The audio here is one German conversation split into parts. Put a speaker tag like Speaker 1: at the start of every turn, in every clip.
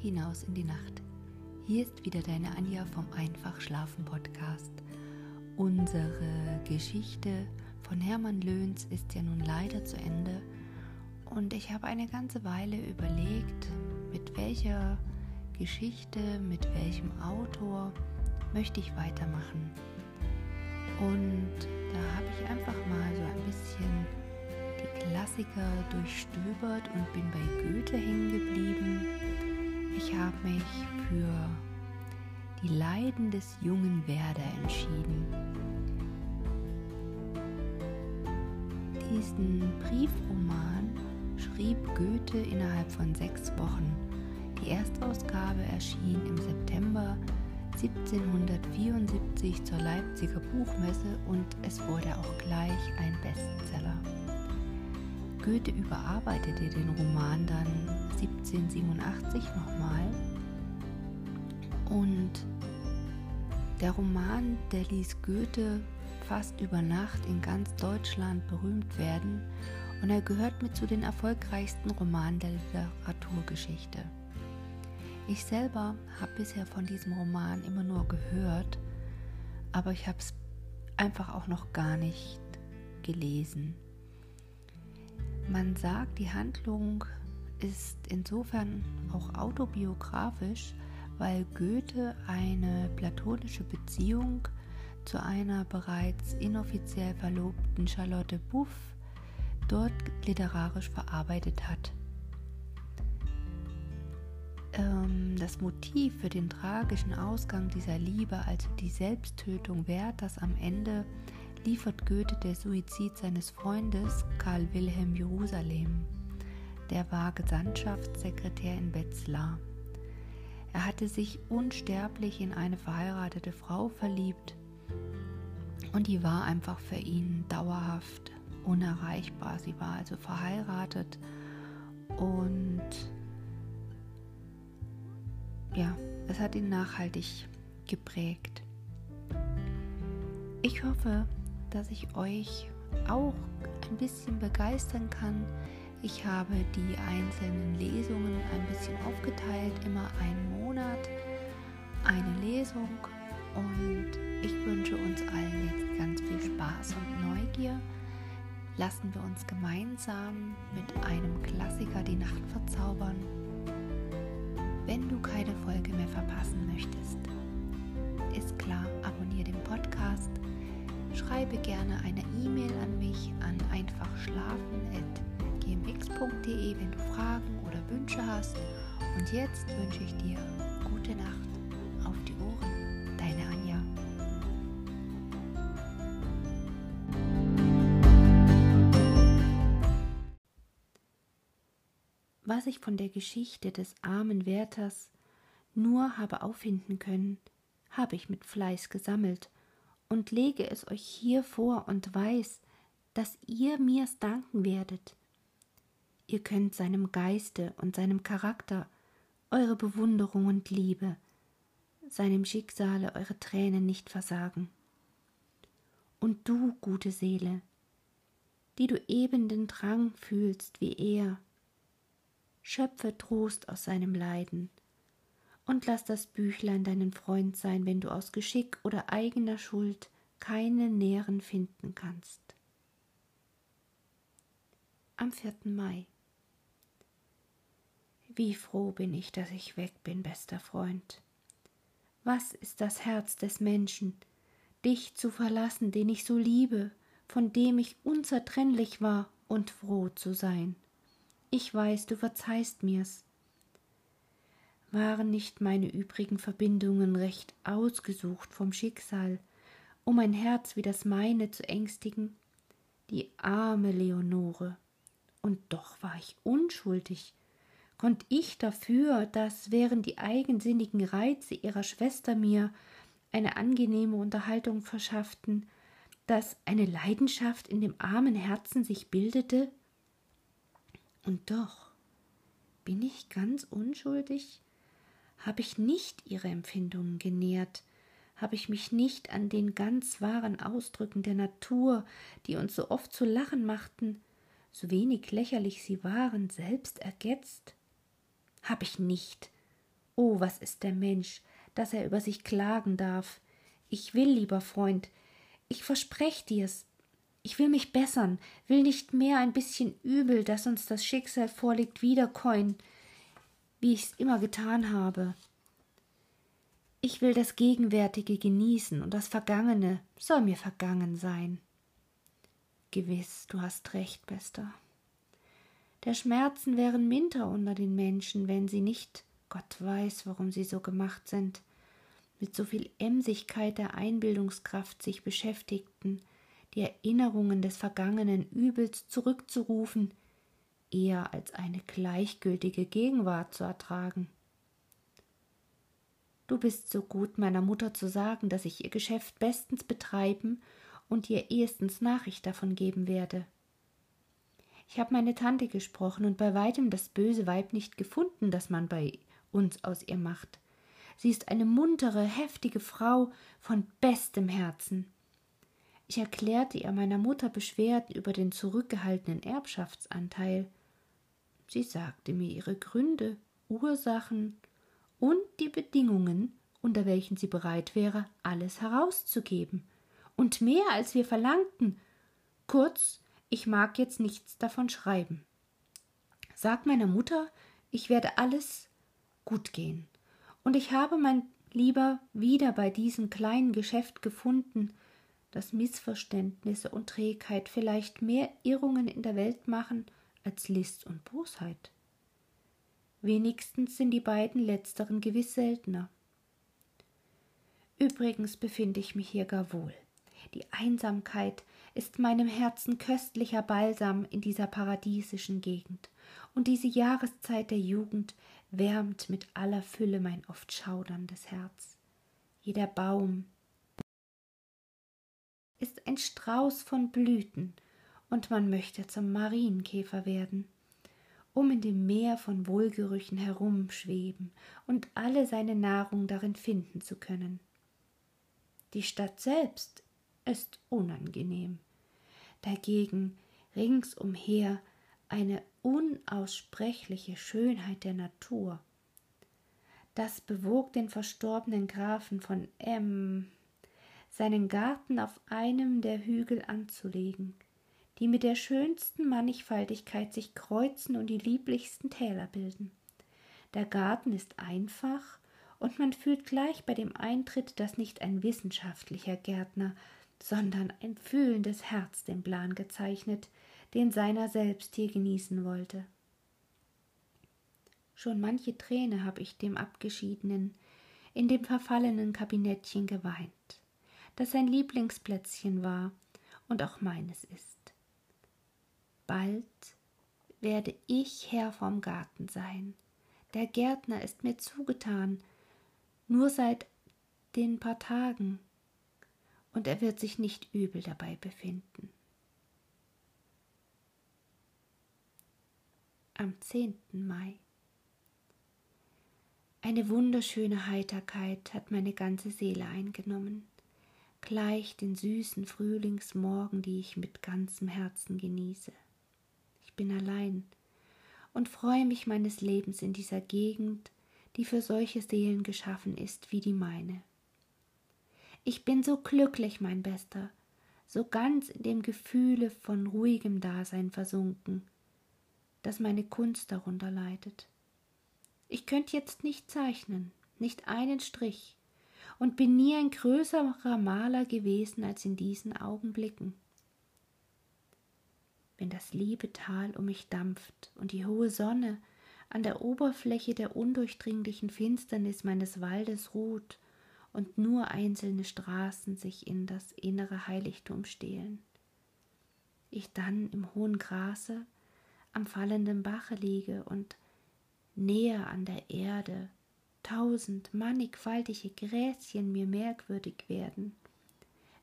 Speaker 1: hinaus in die Nacht. Hier ist wieder deine Anja vom Einfach Schlafen Podcast. Unsere Geschichte von Hermann Löhns ist ja nun leider zu Ende und ich habe eine ganze Weile überlegt, mit welcher Geschichte, mit welchem Autor möchte ich weitermachen. Und da habe ich einfach mal so ein bisschen die Klassiker durchstöbert und bin bei Goethe hängen geblieben. Ich habe mich für die Leiden des jungen Werder entschieden. Diesen Briefroman schrieb Goethe innerhalb von sechs Wochen. Die Erstausgabe erschien im September 1774 zur Leipziger Buchmesse und es wurde auch gleich ein Bestseller. Goethe überarbeitete den Roman dann 1787 nochmal und der Roman, der ließ Goethe fast über Nacht in ganz Deutschland berühmt werden und er gehört mit zu den erfolgreichsten Romanen der Literaturgeschichte. Ich selber habe bisher von diesem Roman immer nur gehört, aber ich habe es einfach auch noch gar nicht gelesen. Man sagt, die Handlung ist insofern auch autobiografisch, weil Goethe eine platonische Beziehung zu einer bereits inoffiziell verlobten Charlotte Buff dort literarisch verarbeitet hat. Ähm, das Motiv für den tragischen Ausgang dieser Liebe, also die Selbsttötung Werthers am Ende, liefert Goethe der Suizid seines Freundes Karl Wilhelm Jerusalem. Der war Gesandtschaftssekretär in Wetzlar. Er hatte sich unsterblich in eine verheiratete Frau verliebt und die war einfach für ihn dauerhaft unerreichbar. Sie war also verheiratet und ja, es hat ihn nachhaltig geprägt. Ich hoffe, dass ich euch auch ein bisschen begeistern kann. Ich habe die einzelnen Lesungen ein bisschen aufgeteilt, immer einen Monat eine Lesung und ich wünsche uns allen jetzt ganz viel Spaß und Neugier. Lassen wir uns gemeinsam mit einem Klassiker die Nacht verzaubern wenn du keine Folge mehr verpassen möchtest. Ist klar, abonniere den Podcast, schreibe gerne eine E-Mail an mich an einfachschlafen.gmx.de, wenn du Fragen oder Wünsche hast. Und jetzt wünsche ich dir gute Nacht. Auf die Ohren, deine Anja. was ich von der Geschichte des armen Wärters nur habe auffinden können, habe ich mit Fleiß gesammelt und lege es euch hier vor und weiß, dass ihr mir's danken werdet. Ihr könnt seinem Geiste und seinem Charakter eure Bewunderung und Liebe, seinem Schicksale eure Tränen nicht versagen. Und du, gute Seele, die du eben den Drang fühlst wie er, schöpfe Trost aus seinem Leiden und lass das Büchlein deinen Freund sein, wenn du aus Geschick oder eigener Schuld keine näheren finden kannst. Am 4. Mai. Wie froh bin ich, dass ich weg bin, bester Freund. Was ist das Herz des Menschen, dich zu verlassen, den ich so liebe, von dem ich unzertrennlich war und froh zu sein. Ich weiß, du verzeihst mir's. Waren nicht meine übrigen Verbindungen recht ausgesucht vom Schicksal, um ein Herz wie das meine zu ängstigen? Die arme Leonore. Und doch war ich unschuldig. Konnt ich dafür, dass während die eigensinnigen Reize ihrer Schwester mir eine angenehme Unterhaltung verschafften, dass eine Leidenschaft in dem armen Herzen sich bildete, und doch bin ich ganz unschuldig? Habe ich nicht ihre Empfindungen genährt? Habe ich mich nicht an den ganz wahren Ausdrücken der Natur, die uns so oft zu lachen machten, so wenig lächerlich sie waren, selbst ergetzt? Habe ich nicht, Oh, was ist der Mensch, dass er über sich klagen darf. Ich will, lieber Freund, ich versprech dir's. Ich will mich bessern, will nicht mehr ein bisschen Übel, das uns das Schicksal vorlegt, wiederkäuen, wie ich's immer getan habe. Ich will das Gegenwärtige genießen und das Vergangene soll mir vergangen sein. Gewiss, du hast recht, Bester. Der Schmerzen wären minder unter den Menschen, wenn sie nicht, Gott weiß, warum sie so gemacht sind, mit so viel Emsigkeit der Einbildungskraft sich beschäftigten, die Erinnerungen des vergangenen Übels zurückzurufen, eher als eine gleichgültige Gegenwart zu ertragen. Du bist so gut, meiner Mutter zu sagen, dass ich ihr Geschäft bestens betreiben und ihr ehestens Nachricht davon geben werde. Ich habe meine Tante gesprochen und bei weitem das böse Weib nicht gefunden, das man bei uns aus ihr macht. Sie ist eine muntere, heftige Frau von bestem Herzen. Ich erklärte ihr meiner Mutter Beschwerden über den zurückgehaltenen Erbschaftsanteil. Sie sagte mir ihre Gründe, Ursachen und die Bedingungen, unter welchen sie bereit wäre, alles herauszugeben. Und mehr als wir verlangten. Kurz, ich mag jetzt nichts davon schreiben. Sag meiner Mutter, ich werde alles gut gehen. Und ich habe mein Lieber wieder bei diesem kleinen Geschäft gefunden, das Missverständnisse und Trägheit vielleicht mehr Irrungen in der Welt machen als List und Bosheit. Wenigstens sind die beiden letzteren gewiss seltener. Übrigens befinde ich mich hier gar wohl. Die Einsamkeit ist meinem Herzen köstlicher Balsam in dieser paradiesischen Gegend, und diese Jahreszeit der Jugend wärmt mit aller Fülle mein oft schauderndes Herz. Jeder Baum ist ein Strauß von Blüten, und man möchte zum Marienkäfer werden um in dem Meer von Wohlgerüchen herumschweben und alle seine Nahrung darin finden zu können. Die Stadt selbst ist unangenehm, dagegen ringsumher eine unaussprechliche Schönheit der Natur. Das bewog den verstorbenen Grafen von M, seinen Garten auf einem der Hügel anzulegen, die mit der schönsten Mannigfaltigkeit sich kreuzen und die lieblichsten Täler bilden. Der Garten ist einfach, und man fühlt gleich bei dem Eintritt, dass nicht ein wissenschaftlicher Gärtner, sondern ein fühlendes Herz den Plan gezeichnet, den seiner selbst hier genießen wollte. Schon manche Träne habe ich dem Abgeschiedenen in dem verfallenen Kabinettchen geweint, das sein Lieblingsplätzchen war und auch meines ist. Bald werde ich Herr vom Garten sein. Der Gärtner ist mir zugetan, nur seit den paar Tagen, und er wird sich nicht übel dabei befinden. Am 10. Mai. Eine wunderschöne Heiterkeit hat meine ganze Seele eingenommen, gleich den süßen Frühlingsmorgen, die ich mit ganzem Herzen genieße bin allein und freue mich meines Lebens in dieser Gegend, die für solche Seelen geschaffen ist wie die meine. Ich bin so glücklich, mein Bester, so ganz in dem Gefühle von ruhigem Dasein versunken, dass meine Kunst darunter leidet. Ich könnte jetzt nicht zeichnen, nicht einen Strich, und bin nie ein größerer Maler gewesen als in diesen Augenblicken wenn das liebe Tal um mich dampft und die hohe Sonne an der Oberfläche der undurchdringlichen Finsternis meines Waldes ruht und nur einzelne Straßen sich in das innere Heiligtum stehlen. Ich dann im hohen Grase am fallenden Bache liege und näher an der Erde tausend mannigfaltige Gräschen mir merkwürdig werden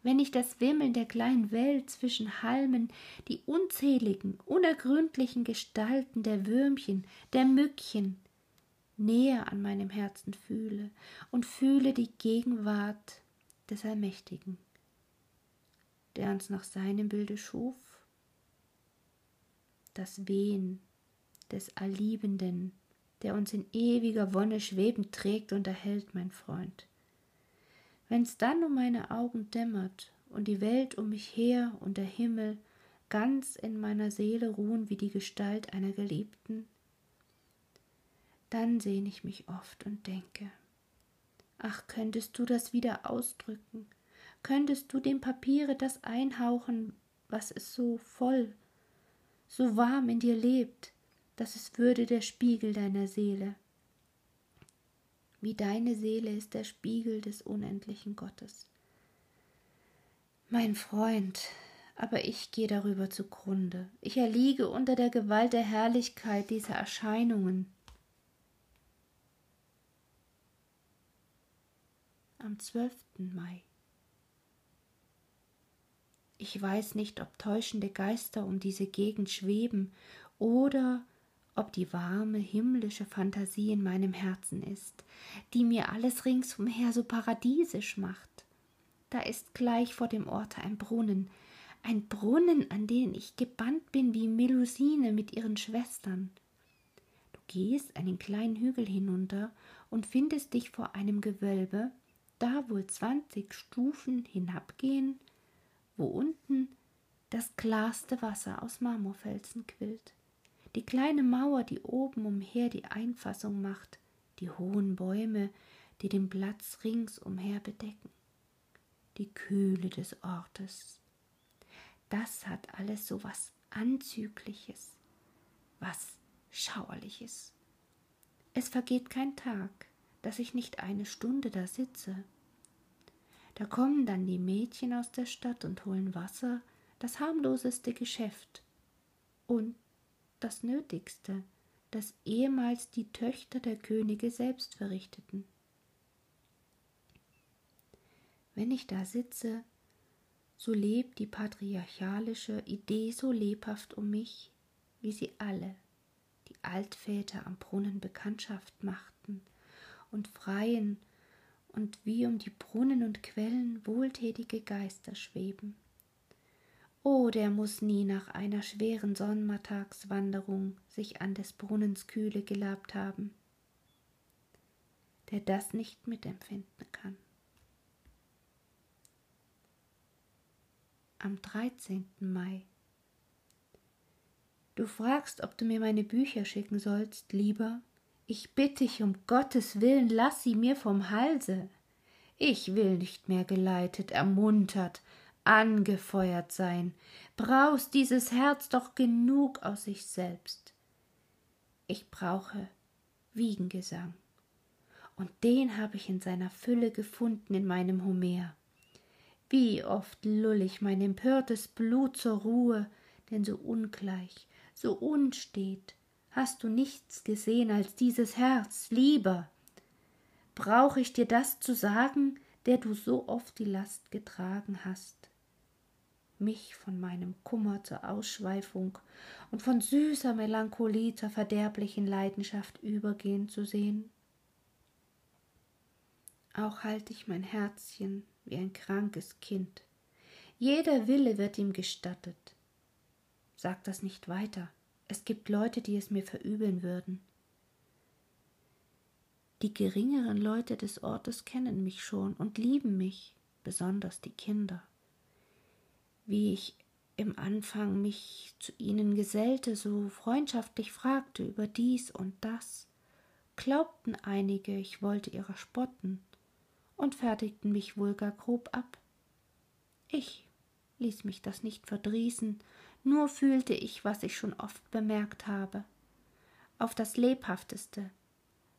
Speaker 1: wenn ich das Wimmeln der kleinen Welt zwischen Halmen, die unzähligen, unergründlichen Gestalten der Würmchen, der Mückchen näher an meinem Herzen fühle und fühle die Gegenwart des Allmächtigen, der uns nach seinem Bilde schuf, das Wehen des Allliebenden der uns in ewiger Wonne schwebend trägt und erhält, mein Freund. Wenn's dann um meine Augen dämmert und die Welt um mich her und der Himmel ganz in meiner Seele ruhen wie die Gestalt einer Geliebten, dann sehn ich mich oft und denke, ach, könntest du das wieder ausdrücken, könntest du dem Papiere das einhauchen, was es so voll, so warm in dir lebt, dass es würde der Spiegel deiner Seele. Wie deine Seele ist der Spiegel des unendlichen Gottes. Mein Freund, aber ich gehe darüber zugrunde. Ich erliege unter der Gewalt der Herrlichkeit dieser Erscheinungen. Am 12. Mai. Ich weiß nicht, ob täuschende Geister um diese Gegend schweben oder ob die warme himmlische Fantasie in meinem Herzen ist, die mir alles ringsumher so paradiesisch macht. Da ist gleich vor dem Orte ein Brunnen, ein Brunnen, an den ich gebannt bin wie Melusine mit ihren Schwestern. Du gehst einen kleinen Hügel hinunter und findest dich vor einem Gewölbe, da wohl zwanzig Stufen hinabgehen, wo unten das klarste Wasser aus Marmorfelsen quillt die kleine Mauer, die oben umher die Einfassung macht, die hohen Bäume, die den Platz ringsumher bedecken, die Kühle des Ortes. Das hat alles so was Anzügliches, was Schauerliches. Es vergeht kein Tag, dass ich nicht eine Stunde da sitze. Da kommen dann die Mädchen aus der Stadt und holen Wasser, das harmloseste Geschäft. Und das Nötigste, das ehemals die Töchter der Könige selbst verrichteten. Wenn ich da sitze, so lebt die patriarchalische Idee so lebhaft um mich, wie sie alle, die Altväter am Brunnen Bekanntschaft machten und freien und wie um die Brunnen und Quellen wohltätige Geister schweben. Oh, der muss nie nach einer schweren Sonntagswanderung sich an des Brunnens Kühle gelabt haben, der das nicht mitempfinden kann. Am 13. Mai. Du fragst, ob du mir meine Bücher schicken sollst, lieber. Ich bitte dich um Gottes Willen, lass sie mir vom Halse. Ich will nicht mehr geleitet, ermuntert, angefeuert sein, braust dieses Herz doch genug aus sich selbst. Ich brauche Wiegengesang, und den habe ich in seiner Fülle gefunden in meinem Homer. Wie oft lull ich mein empörtes Blut zur Ruhe, denn so ungleich, so unstet, hast du nichts gesehen als dieses Herz, lieber. Brauch ich dir das zu sagen, der du so oft die Last getragen hast? Mich von meinem Kummer zur Ausschweifung und von süßer Melancholie zur verderblichen Leidenschaft übergehen zu sehen? Auch halte ich mein Herzchen wie ein krankes Kind. Jeder Wille wird ihm gestattet. Sag das nicht weiter. Es gibt Leute, die es mir verübeln würden. Die geringeren Leute des Ortes kennen mich schon und lieben mich, besonders die Kinder wie ich im Anfang mich zu ihnen gesellte, so freundschaftlich fragte über dies und das, glaubten einige, ich wollte ihrer spotten und fertigten mich wohl gar grob ab. Ich ließ mich das nicht verdrießen, nur fühlte ich, was ich schon oft bemerkt habe. Auf das lebhafteste.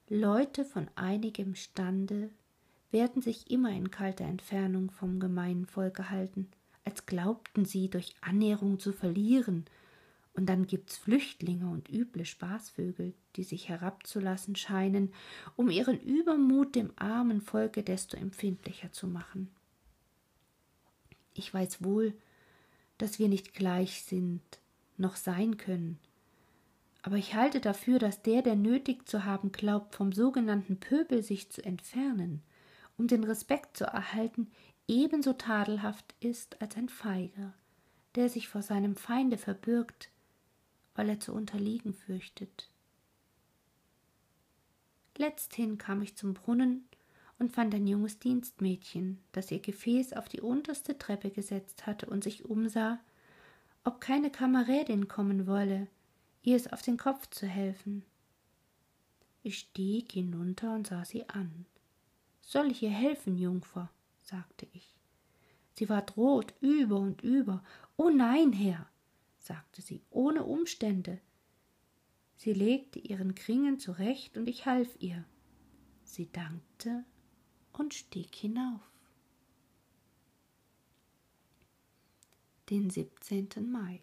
Speaker 1: Leute von einigem Stande werden sich immer in kalter Entfernung vom gemeinen Volke halten als glaubten sie durch Annäherung zu verlieren. Und dann gibt's Flüchtlinge und üble Spaßvögel, die sich herabzulassen scheinen, um ihren Übermut dem armen Volke desto empfindlicher zu machen. Ich weiß wohl, dass wir nicht gleich sind, noch sein können, aber ich halte dafür, dass der, der nötig zu haben glaubt, vom sogenannten Pöbel sich zu entfernen, um den Respekt zu erhalten, ebenso tadelhaft ist als ein Feiger, der sich vor seinem Feinde verbürgt, weil er zu unterliegen fürchtet. Letzthin kam ich zum Brunnen und fand ein junges Dienstmädchen, das ihr Gefäß auf die unterste Treppe gesetzt hatte und sich umsah, ob keine Kamerädin kommen wolle, ihr es auf den Kopf zu helfen. Ich stieg hinunter und sah sie an. Soll ich ihr helfen, Jungfer? Sagte ich. Sie ward rot über und über. Oh nein, Herr, sagte sie, ohne Umstände. Sie legte ihren Kringen zurecht und ich half ihr. Sie dankte und stieg hinauf. Den 17. Mai.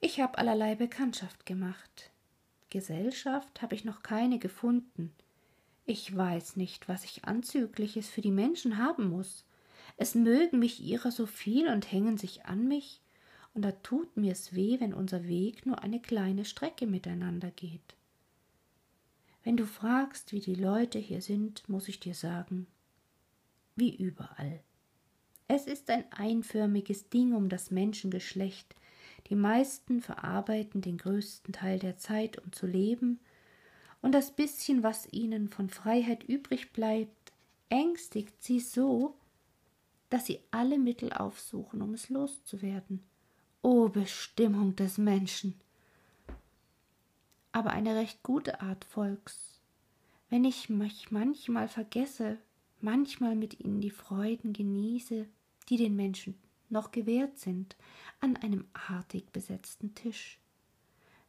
Speaker 1: Ich habe allerlei Bekanntschaft gemacht. Gesellschaft habe ich noch keine gefunden. Ich weiß nicht, was ich Anzügliches für die Menschen haben muss. Es mögen mich ihrer so viel und hängen sich an mich, und da tut mir's weh, wenn unser Weg nur eine kleine Strecke miteinander geht. Wenn du fragst, wie die Leute hier sind, muss ich dir sagen, wie überall. Es ist ein einförmiges Ding um das Menschengeschlecht, die meisten verarbeiten den größten Teil der Zeit, um zu leben, und das bisschen, was ihnen von Freiheit übrig bleibt, ängstigt sie so, dass sie alle Mittel aufsuchen, um es loszuwerden. O Bestimmung des Menschen! Aber eine recht gute Art Volks. Wenn ich mich manchmal vergesse, manchmal mit ihnen die Freuden genieße, die den Menschen noch gewährt sind, an einem artig besetzten Tisch.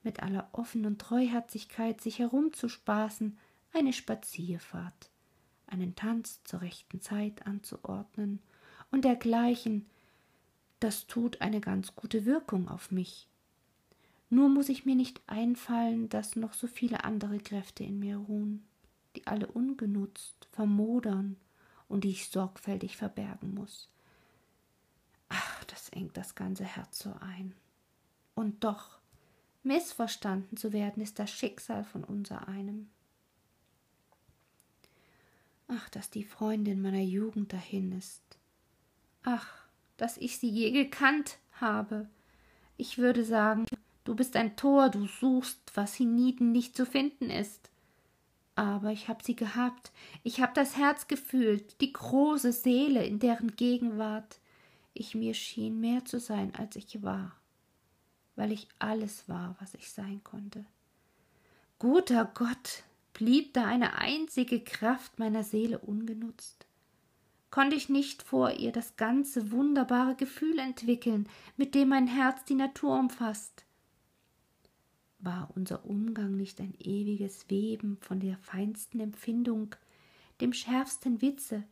Speaker 1: Mit aller Offen und Treuherzigkeit sich herumzuspaßen, eine Spazierfahrt, einen Tanz zur rechten Zeit anzuordnen und dergleichen, das tut eine ganz gute Wirkung auf mich. Nur muss ich mir nicht einfallen, dass noch so viele andere Kräfte in mir ruhen, die alle ungenutzt vermodern und die ich sorgfältig verbergen muss. Ach, das engt das ganze Herz so ein. Und doch, missverstanden zu werden, ist das Schicksal von unser einem. Ach, dass die Freundin meiner Jugend dahin ist. Ach, dass ich sie je gekannt habe. Ich würde sagen, du bist ein Tor, du suchst, was hienieden nicht zu finden ist. Aber ich hab sie gehabt, ich hab das Herz gefühlt, die große Seele, in deren Gegenwart ich mir schien mehr zu sein, als ich war, weil ich alles war, was ich sein konnte. Guter Gott, blieb da eine einzige Kraft meiner Seele ungenutzt? Konnte ich nicht vor ihr das ganze wunderbare Gefühl entwickeln, mit dem mein Herz die Natur umfasst? War unser Umgang nicht ein ewiges Weben von der feinsten Empfindung, dem schärfsten Witze,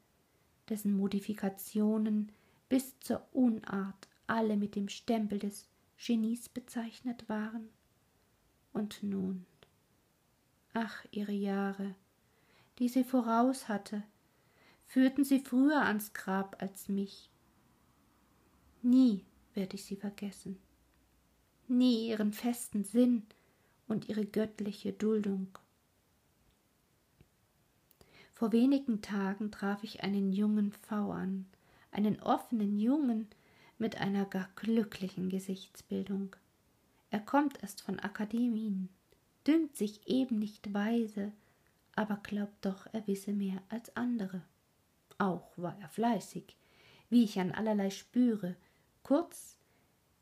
Speaker 1: dessen Modifikationen bis zur Unart alle mit dem Stempel des Genies bezeichnet waren. Und nun, ach, ihre Jahre, die sie voraus hatte, führten sie früher ans Grab als mich. Nie werde ich sie vergessen, nie ihren festen Sinn und ihre göttliche Duldung. Vor wenigen Tagen traf ich einen jungen V an, einen offenen Jungen mit einer gar glücklichen Gesichtsbildung. Er kommt erst von Akademien, dünkt sich eben nicht weise, aber glaubt doch, er wisse mehr als andere. Auch war er fleißig, wie ich an allerlei spüre, kurz,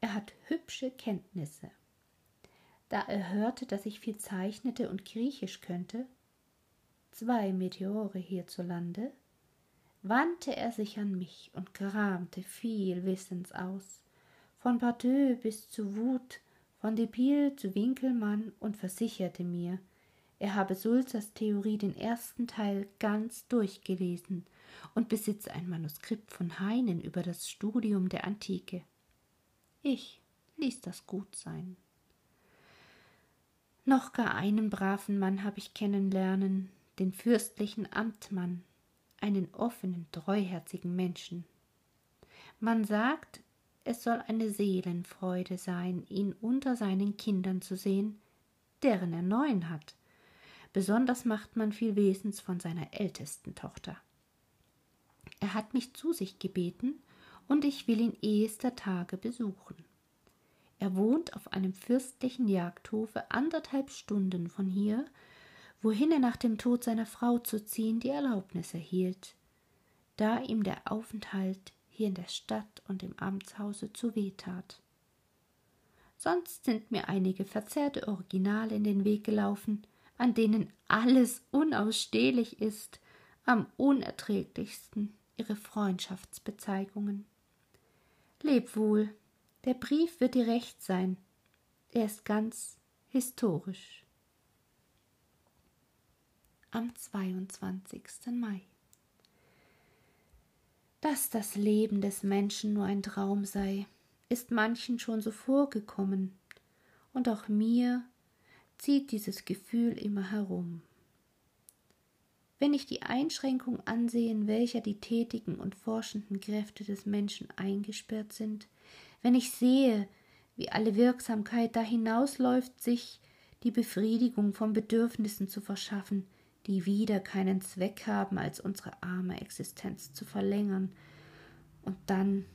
Speaker 1: er hat hübsche Kenntnisse. Da er hörte, dass ich viel zeichnete und Griechisch könnte, zwei Meteore hierzulande, wandte er sich an mich und kramte viel Wissens aus, von Parteux bis zu Wut, von Depil zu Winkelmann und versicherte mir, er habe Sulzers Theorie den ersten Teil ganz durchgelesen und besitze ein Manuskript von Heinen über das Studium der Antike. Ich ließ das gut sein. Noch gar einen braven Mann habe ich kennenlernen, den fürstlichen Amtmann, einen offenen, treuherzigen Menschen. Man sagt, es soll eine Seelenfreude sein, ihn unter seinen Kindern zu sehen, deren er neun hat. Besonders macht man viel Wesens von seiner ältesten Tochter. Er hat mich zu sich gebeten, und ich will ihn ehester Tage besuchen. Er wohnt auf einem fürstlichen Jagdhofe anderthalb Stunden von hier wohin er nach dem Tod seiner Frau zu ziehen die Erlaubnis erhielt, da ihm der Aufenthalt hier in der Stadt und im Amtshause zu weh tat. Sonst sind mir einige verzerrte Originale in den Weg gelaufen, an denen alles unausstehlich ist, am unerträglichsten ihre Freundschaftsbezeigungen. Leb wohl, der Brief wird dir recht sein, er ist ganz historisch. Am 22. Mai. Dass das Leben des Menschen nur ein Traum sei, ist manchen schon so vorgekommen, und auch mir zieht dieses Gefühl immer herum. Wenn ich die Einschränkung ansehe, in welcher die tätigen und forschenden Kräfte des Menschen eingesperrt sind, wenn ich sehe, wie alle Wirksamkeit da hinausläuft, sich die Befriedigung von Bedürfnissen zu verschaffen, die wieder keinen Zweck haben, als unsere arme Existenz zu verlängern, und dann,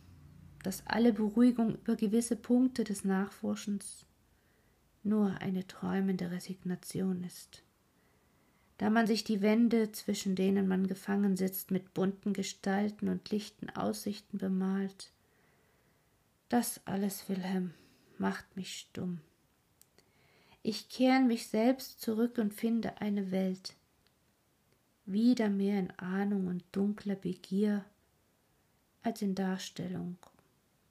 Speaker 1: dass alle Beruhigung über gewisse Punkte des Nachforschens nur eine träumende Resignation ist. Da man sich die Wände, zwischen denen man gefangen sitzt, mit bunten Gestalten und lichten Aussichten bemalt, das alles, Wilhelm, macht mich stumm. Ich kehre mich selbst zurück und finde eine Welt, wieder mehr in Ahnung und dunkler Begier als in Darstellung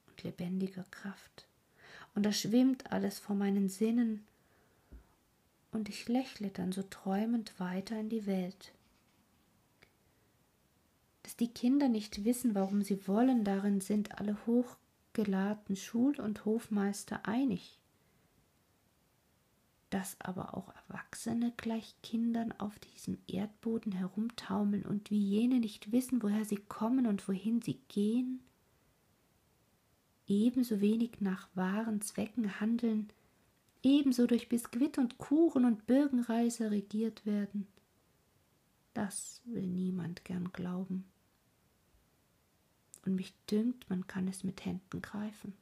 Speaker 1: und lebendiger Kraft. Und da schwimmt alles vor meinen Sinnen, und ich lächle dann so träumend weiter in die Welt. Dass die Kinder nicht wissen, warum sie wollen, darin sind alle hoch geladten Schul- und Hofmeister einig. Dass aber auch Erwachsene gleich Kindern auf diesem Erdboden herumtaumeln und wie jene nicht wissen, woher sie kommen und wohin sie gehen, ebenso wenig nach wahren Zwecken handeln, ebenso durch Biskuit und Kuchen und Birkenreise regiert werden, das will niemand gern glauben und mich dünkt, man kann es mit Händen greifen.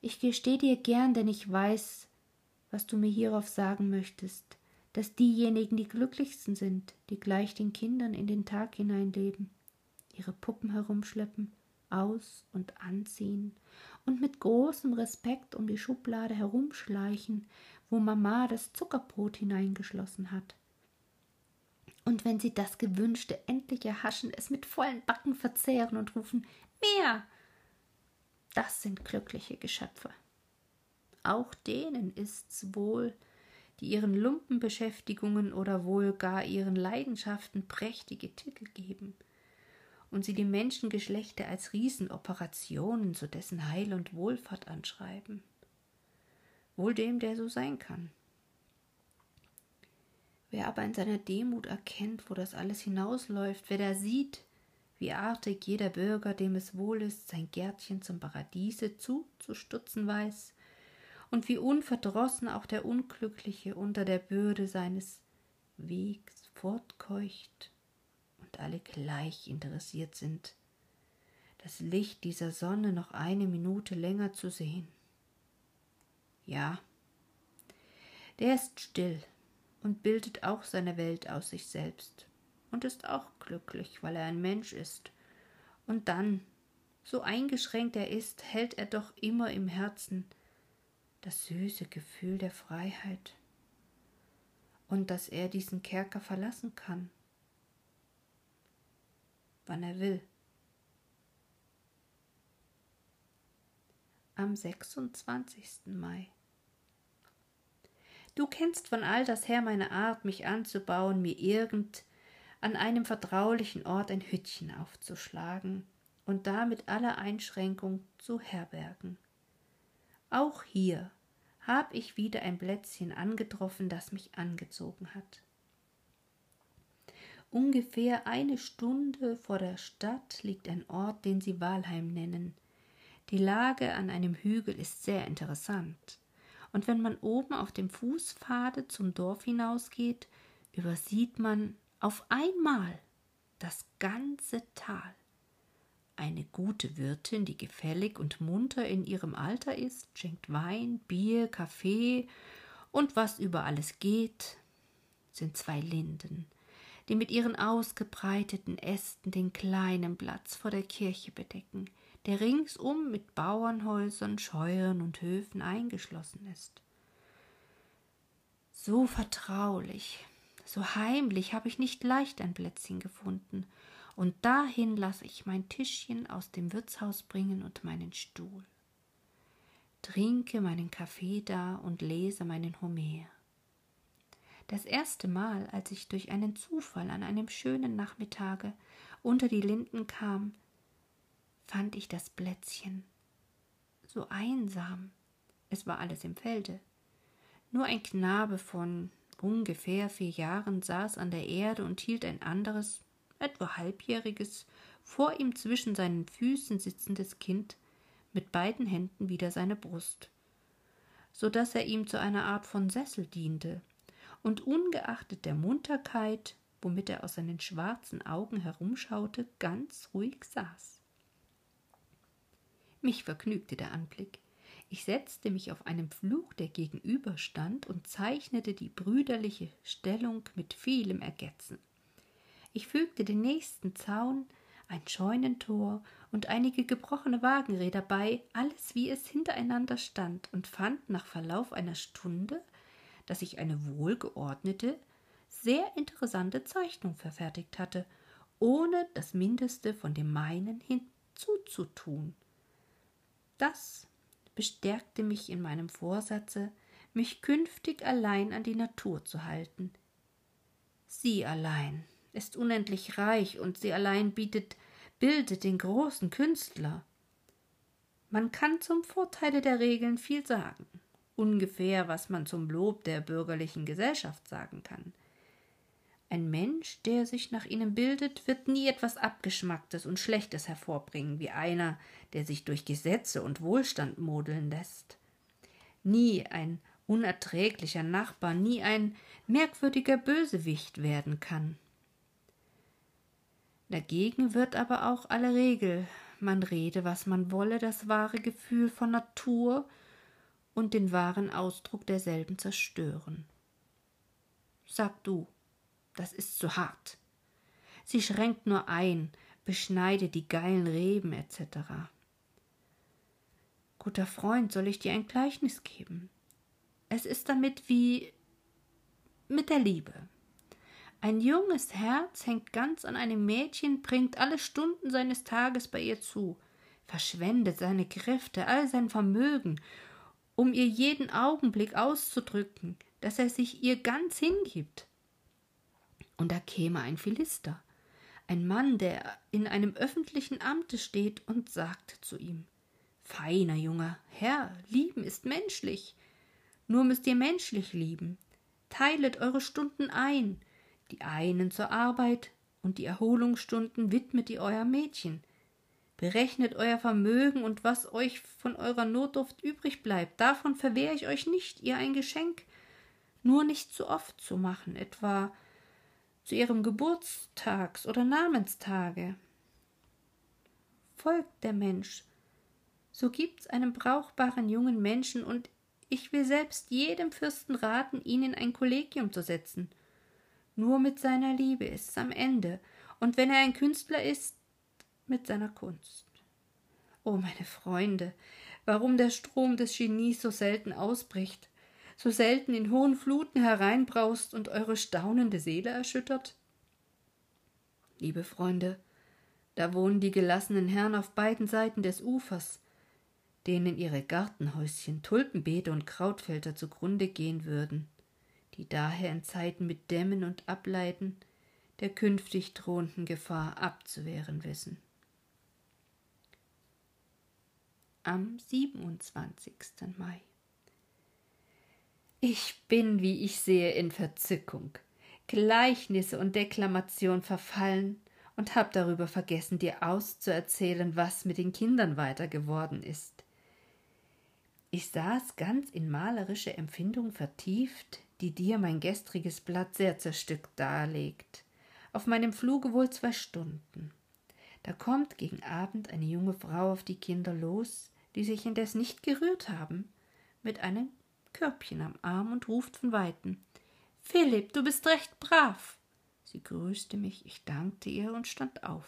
Speaker 1: Ich gestehe dir gern, denn ich weiß, was du mir hierauf sagen möchtest, dass diejenigen die glücklichsten sind, die gleich den Kindern in den Tag hineinleben, ihre Puppen herumschleppen, aus und anziehen und mit großem Respekt um die Schublade herumschleichen, wo Mama das Zuckerbrot hineingeschlossen hat und wenn sie das Gewünschte endlich erhaschen, es mit vollen Backen verzehren und rufen Mehr. Das sind glückliche Geschöpfe. Auch denen ist's wohl, die ihren Lumpenbeschäftigungen oder wohl gar ihren Leidenschaften prächtige Titel geben und sie die Menschengeschlechter als Riesenoperationen zu dessen Heil und Wohlfahrt anschreiben. Wohl dem, der so sein kann. Wer aber in seiner Demut erkennt, wo das alles hinausläuft, wer da sieht, wie artig jeder Bürger, dem es wohl ist, sein Gärtchen zum Paradiese zuzustutzen weiß, und wie unverdrossen auch der Unglückliche unter der Bürde seines Wegs fortkeucht und alle gleich interessiert sind, das Licht dieser Sonne noch eine Minute länger zu sehen. Ja, der ist still und bildet auch seine Welt aus sich selbst und ist auch glücklich, weil er ein Mensch ist. Und dann, so eingeschränkt er ist, hält er doch immer im Herzen das süße Gefühl der Freiheit und dass er diesen Kerker verlassen kann, wann er will. Am 26. Mai Du kennst von all das her meine Art, mich anzubauen, mir irgend an einem vertraulichen Ort ein Hüttchen aufzuschlagen und da mit aller Einschränkung zu herbergen. Auch hier hab ich wieder ein Plätzchen angetroffen, das mich angezogen hat. Ungefähr eine Stunde vor der Stadt liegt ein Ort, den sie Walheim nennen. Die Lage an einem Hügel ist sehr interessant und wenn man oben auf dem Fußpfade zum Dorf hinausgeht, übersieht man auf einmal das ganze Tal. Eine gute Wirtin, die gefällig und munter in ihrem Alter ist, schenkt Wein, Bier, Kaffee Und was über alles geht, sind zwei Linden, die mit ihren ausgebreiteten Ästen den kleinen Platz vor der Kirche bedecken, der ringsum mit Bauernhäusern, Scheuern und Höfen eingeschlossen ist. So vertraulich, so heimlich habe ich nicht leicht ein Plätzchen gefunden, und dahin lasse ich mein Tischchen aus dem Wirtshaus bringen und meinen Stuhl. Trinke meinen Kaffee da und lese meinen Homer. Das erste Mal, als ich durch einen Zufall an einem schönen Nachmittage unter die Linden kam, fand ich das Plätzchen so einsam. Es war alles im Felde. Nur ein Knabe von ungefähr vier Jahren saß an der Erde und hielt ein anderes, etwa halbjähriges, vor ihm zwischen seinen Füßen sitzendes Kind mit beiden Händen wider seine Brust, so dass er ihm zu einer Art von Sessel diente, und ungeachtet der Munterkeit, womit er aus seinen schwarzen Augen herumschaute, ganz ruhig saß. Mich vergnügte der Anblick. Ich setzte mich auf einen Pflug, der gegenüberstand, und zeichnete die brüderliche Stellung mit vielem Ergetzen. Ich fügte den nächsten Zaun, ein Scheunentor und einige gebrochene Wagenräder bei, alles wie es hintereinander stand, und fand nach Verlauf einer Stunde, dass ich eine wohlgeordnete, sehr interessante Zeichnung verfertigt hatte, ohne das Mindeste von dem meinen hinzuzutun. Das bestärkte mich in meinem Vorsatze, mich künftig allein an die Natur zu halten. Sie allein ist unendlich reich und sie allein bietet, bildet den großen Künstler. Man kann zum Vorteile der Regeln viel sagen, ungefähr was man zum Lob der bürgerlichen Gesellschaft sagen kann. Ein Mensch, der sich nach ihnen bildet, wird nie etwas Abgeschmacktes und Schlechtes hervorbringen, wie einer, der sich durch Gesetze und Wohlstand modeln lässt. Nie ein unerträglicher Nachbar, nie ein merkwürdiger Bösewicht werden kann. Dagegen wird aber auch alle Regel, man rede, was man wolle, das wahre Gefühl von Natur und den wahren Ausdruck derselben zerstören. Sag du, das ist zu hart. Sie schränkt nur ein, beschneidet die geilen Reben etc. Guter Freund, soll ich dir ein Gleichnis geben? Es ist damit wie mit der Liebe. Ein junges Herz hängt ganz an einem Mädchen, bringt alle Stunden seines Tages bei ihr zu, verschwendet seine Kräfte, all sein Vermögen, um ihr jeden Augenblick auszudrücken, dass er sich ihr ganz hingibt. Und da käme ein Philister, ein Mann, der in einem öffentlichen Amte steht und sagt zu ihm Feiner junger Herr, lieben ist menschlich. Nur müsst ihr menschlich lieben. Teilet eure Stunden ein, die einen zur Arbeit und die Erholungsstunden widmet ihr euer Mädchen. Berechnet euer Vermögen und was euch von eurer Notdurft übrig bleibt, davon verwehre ich euch nicht, ihr ein Geschenk nur nicht zu oft zu machen, etwa zu ihrem Geburtstags- oder Namenstage. Folgt der Mensch, so gibt's einen brauchbaren jungen Menschen und ich will selbst jedem Fürsten raten, ihn in ein Kollegium zu setzen. Nur mit seiner Liebe ist's am Ende, und wenn er ein Künstler ist, mit seiner Kunst. O oh, meine Freunde, warum der Strom des Genies so selten ausbricht, so selten in hohen Fluten hereinbraust und eure staunende Seele erschüttert? Liebe Freunde, da wohnen die gelassenen Herren auf beiden Seiten des Ufers, denen ihre Gartenhäuschen, Tulpenbeete und Krautfelder zugrunde gehen würden, die daher in Zeiten mit Dämmen und Ableiten der künftig drohenden Gefahr abzuwehren wissen. Am 27. Mai ich bin, wie ich sehe, in Verzückung, Gleichnisse und Deklamation verfallen und hab darüber vergessen, dir auszuerzählen, was mit den Kindern weiter geworden ist. Ich saß ganz in malerische Empfindung vertieft, die dir mein gestriges Blatt sehr zerstückt darlegt. Auf meinem Fluge wohl zwei Stunden. Da kommt gegen Abend eine junge Frau auf die Kinder los, die sich indes nicht gerührt haben, mit einem Körbchen am Arm und ruft von weitem Philipp, du bist recht brav. Sie grüßte mich, ich dankte ihr und stand auf,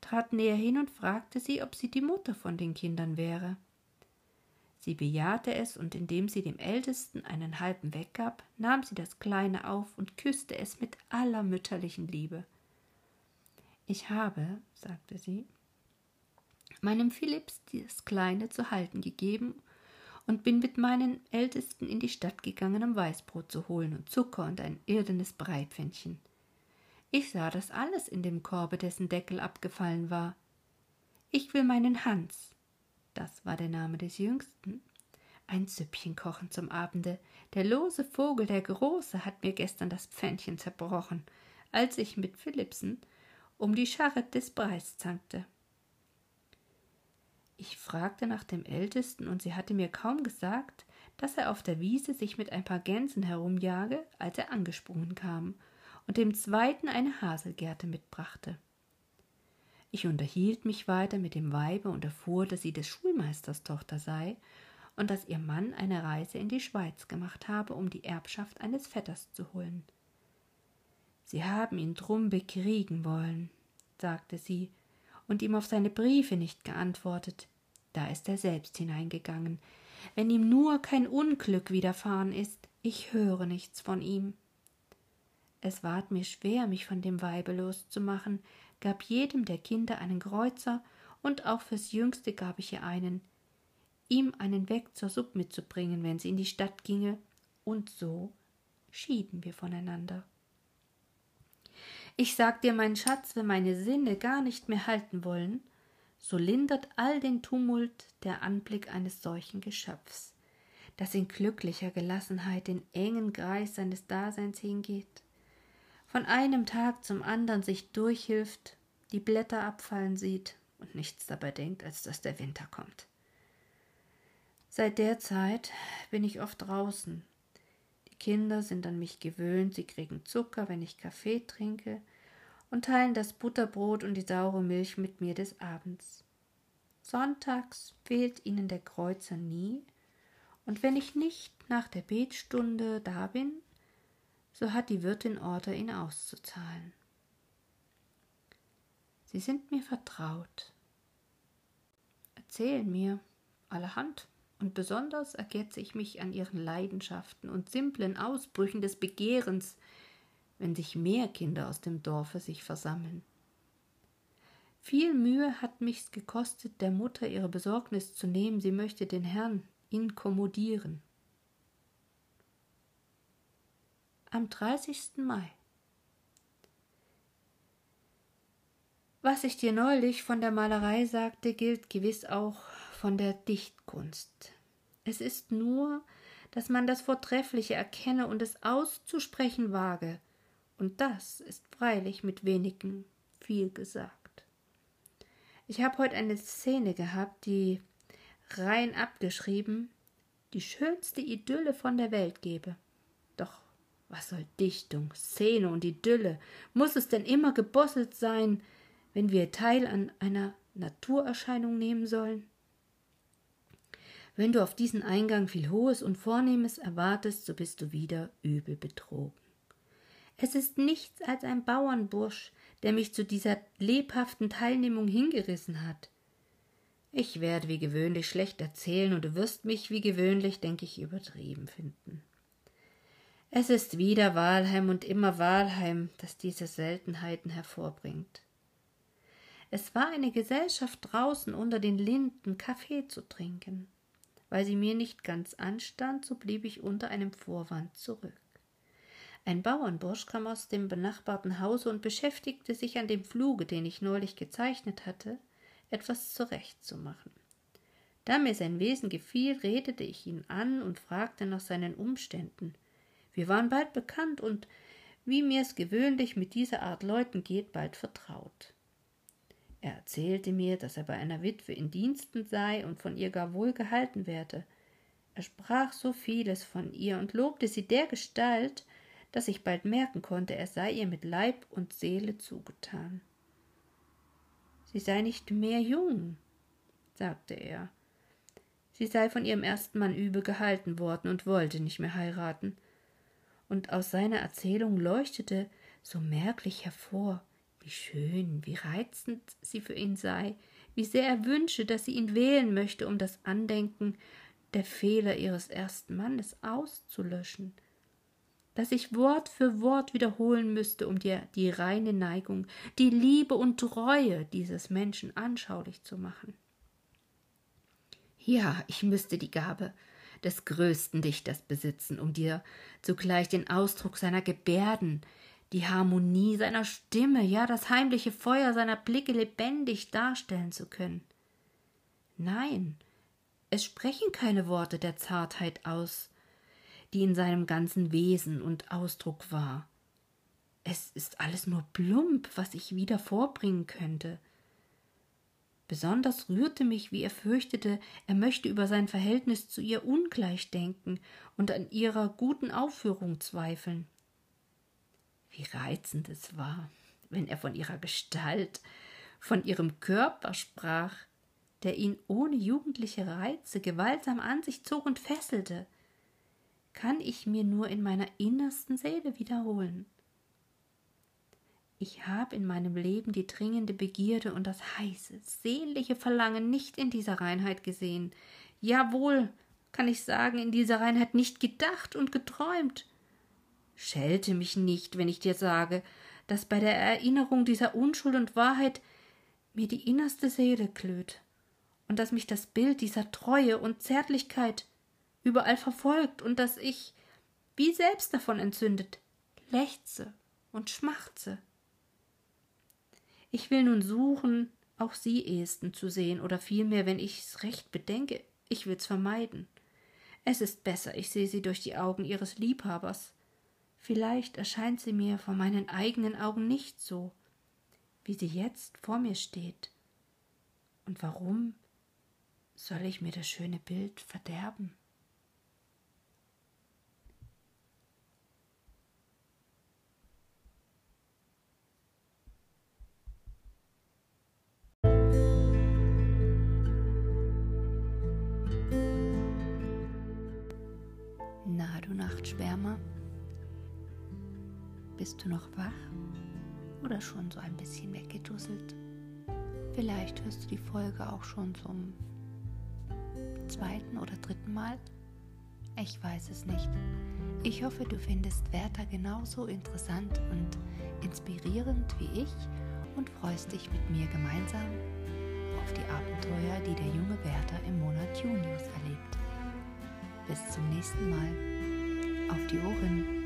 Speaker 1: trat näher hin und fragte sie, ob sie die Mutter von den Kindern wäre. Sie bejahte es, und indem sie dem Ältesten einen halben weggab, nahm sie das Kleine auf und küsste es mit aller mütterlichen Liebe. Ich habe, sagte sie, meinem Philipps das Kleine zu halten gegeben und bin mit meinen Ältesten in die Stadt gegangen, um Weißbrot zu holen und Zucker und ein irdenes Breipfännchen. Ich sah das alles in dem Korbe, dessen Deckel abgefallen war. Ich will meinen Hans, das war der Name des Jüngsten, ein Süppchen kochen zum Abende. Der lose Vogel, der Große, hat mir gestern das Pfännchen zerbrochen, als ich mit Philipsen um die Scharre des Breis zankte. Ich fragte nach dem Ältesten, und sie hatte mir kaum gesagt, dass er auf der Wiese sich mit ein paar Gänsen herumjage, als er angesprungen kam und dem zweiten eine Haselgerte mitbrachte. Ich unterhielt mich weiter mit dem Weibe und erfuhr, dass sie des Schulmeisters Tochter sei und dass ihr Mann eine Reise in die Schweiz gemacht habe, um die Erbschaft eines Vetters zu holen. Sie haben ihn drum bekriegen wollen, sagte sie, und ihm auf seine Briefe nicht geantwortet. Da ist er selbst hineingegangen. Wenn ihm nur kein Unglück widerfahren ist, ich höre nichts von ihm. Es ward mir schwer, mich von dem Weibe loszumachen, gab jedem der Kinder einen Kreuzer, und auch fürs Jüngste gab ich ihr einen, ihm einen Weg zur Suppe mitzubringen, wenn sie in die Stadt ginge, und so schieden wir voneinander. Ich sag dir, mein Schatz, wenn meine Sinne gar nicht mehr halten wollen, so lindert all den Tumult der Anblick eines solchen Geschöpfs, das in glücklicher Gelassenheit den engen Kreis seines Daseins hingeht von einem Tag zum andern sich durchhilft, die Blätter abfallen sieht und nichts dabei denkt, als dass der Winter kommt. Seit der Zeit bin ich oft draußen. Die Kinder sind an mich gewöhnt, sie kriegen Zucker, wenn ich Kaffee trinke, und teilen das Butterbrot und die saure Milch mit mir des Abends. Sonntags fehlt ihnen der Kreuzer nie, und wenn ich nicht nach der Betstunde da bin, so hat die Wirtin Order, ihn auszuzahlen. Sie sind mir vertraut, erzählen mir allerhand, und besonders ergötze ich mich an ihren Leidenschaften und simplen Ausbrüchen des Begehrens, wenn sich mehr Kinder aus dem Dorfe sich versammeln. Viel Mühe hat mich's gekostet, der Mutter ihre Besorgnis zu nehmen, sie möchte den Herrn inkommodieren. am 30. Mai. Was ich dir neulich von der Malerei sagte, gilt gewiss auch von der Dichtkunst. Es ist nur, dass man das Vortreffliche erkenne und es auszusprechen wage, und das ist freilich mit wenigen viel gesagt. Ich habe heute eine Szene gehabt, die rein abgeschrieben die schönste Idylle von der Welt gebe. Doch was soll Dichtung, Szene und Idylle? Muss es denn immer gebosselt sein, wenn wir teil an einer Naturerscheinung nehmen sollen? Wenn du auf diesen Eingang viel Hohes und Vornehmes erwartest, so bist du wieder übel betrogen. Es ist nichts als ein Bauernbursch, der mich zu dieser lebhaften Teilnehmung hingerissen hat. Ich werde wie gewöhnlich schlecht erzählen und du wirst mich wie gewöhnlich, denke ich, übertrieben finden. Es ist wieder Walheim und immer Walheim, das diese Seltenheiten hervorbringt. Es war eine Gesellschaft draußen unter den Linden Kaffee zu trinken. Weil sie mir nicht ganz anstand, so blieb ich unter einem Vorwand zurück. Ein Bauernbursch kam aus dem benachbarten Hause und beschäftigte sich an dem Fluge, den ich neulich gezeichnet hatte, etwas zurechtzumachen. Da mir sein Wesen gefiel, redete ich ihn an und fragte nach seinen Umständen. Wir waren bald bekannt und, wie mir's gewöhnlich mit dieser Art Leuten geht, bald vertraut. Er erzählte mir, dass er bei einer Witwe in Diensten sei und von ihr gar wohl gehalten werde. Er sprach so vieles von ihr und lobte sie dergestalt, dass ich bald merken konnte, er sei ihr mit Leib und Seele zugetan. Sie sei nicht mehr jung, sagte er. Sie sei von ihrem ersten Mann übel gehalten worden und wollte nicht mehr heiraten. Und aus seiner Erzählung leuchtete so merklich hervor, wie schön, wie reizend sie für ihn sei, wie sehr er wünsche, dass sie ihn wählen möchte, um das Andenken der Fehler ihres ersten Mannes auszulöschen, dass ich Wort für Wort wiederholen müsste, um dir die reine Neigung, die Liebe und Treue dieses Menschen anschaulich zu machen. Ja, ich müsste die Gabe des größten Dichters besitzen, um dir zugleich den Ausdruck seiner Gebärden, die Harmonie seiner Stimme, ja das heimliche Feuer seiner Blicke lebendig darstellen zu können. Nein, es sprechen keine Worte der Zartheit aus, die in seinem ganzen Wesen und Ausdruck war. Es ist alles nur plump, was ich wieder vorbringen könnte. Besonders rührte mich, wie er fürchtete, er möchte über sein Verhältnis zu ihr ungleich denken und an ihrer guten Aufführung zweifeln. Wie reizend es war, wenn er von ihrer Gestalt, von ihrem Körper sprach, der ihn ohne jugendliche Reize gewaltsam an sich zog und fesselte, kann ich mir nur in meiner innersten Seele wiederholen. Ich habe in meinem Leben die dringende Begierde und das heiße, sehnliche Verlangen nicht in dieser Reinheit gesehen. Jawohl, kann ich sagen, in dieser Reinheit nicht gedacht und geträumt. Schelte mich nicht, wenn ich dir sage, dass bei der Erinnerung dieser Unschuld und Wahrheit mir die innerste Seele glüht und dass mich das Bild dieser Treue und Zärtlichkeit überall verfolgt und dass ich, wie selbst davon entzündet, lechze und schmachze. Ich will nun suchen, auch sie ehesten zu sehen, oder vielmehr, wenn ich's recht bedenke, ich will's vermeiden. Es ist besser, ich sehe sie durch die Augen ihres Liebhabers. Vielleicht erscheint sie mir vor meinen eigenen Augen nicht so, wie sie jetzt vor mir steht. Und warum soll ich mir das schöne Bild verderben? Bist du noch wach oder schon so ein bisschen weggedusselt? Vielleicht hörst du die Folge auch schon zum zweiten oder dritten Mal. Ich weiß es nicht. Ich hoffe, du findest Werther genauso interessant und inspirierend wie ich und freust dich mit mir gemeinsam auf die Abenteuer, die der junge Werther im Monat Junius erlebt. Bis zum nächsten Mal auf die Ohren.